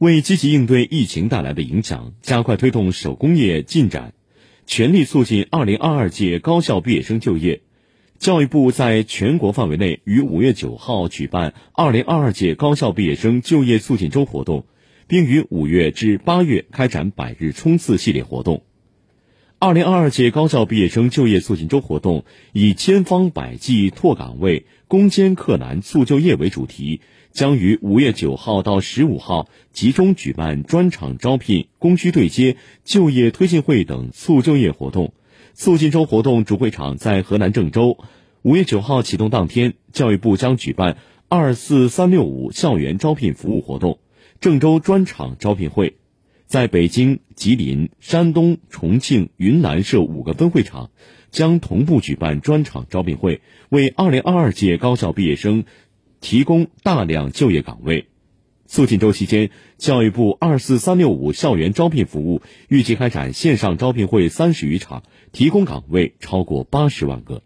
为积极应对疫情带来的影响，加快推动手工业进展，全力促进二零二二届高校毕业生就业，教育部在全国范围内于五月九号举办二零二二届高校毕业生就业促进周活动，并于五月至八月开展百日冲刺系列活动。二零二二届高校毕业生就业促进周活动以“千方百计拓岗位，攻坚克难促就业”为主题，将于五月九号到十五号集中举办专场招聘、供需对接、就业推进会等促就业活动。促进周活动主会场在河南郑州。五月九号启动当天，教育部将举办“二四三六五”校园招聘服务活动、郑州专场招聘会。在北京、吉林、山东、重庆、云南设五个分会场，将同步举办专场招聘会，为二零二二届高校毕业生提供大量就业岗位。促进周期间，教育部“二四三六五”校园招聘服务预计开展线上招聘会三十余场，提供岗位超过八十万个。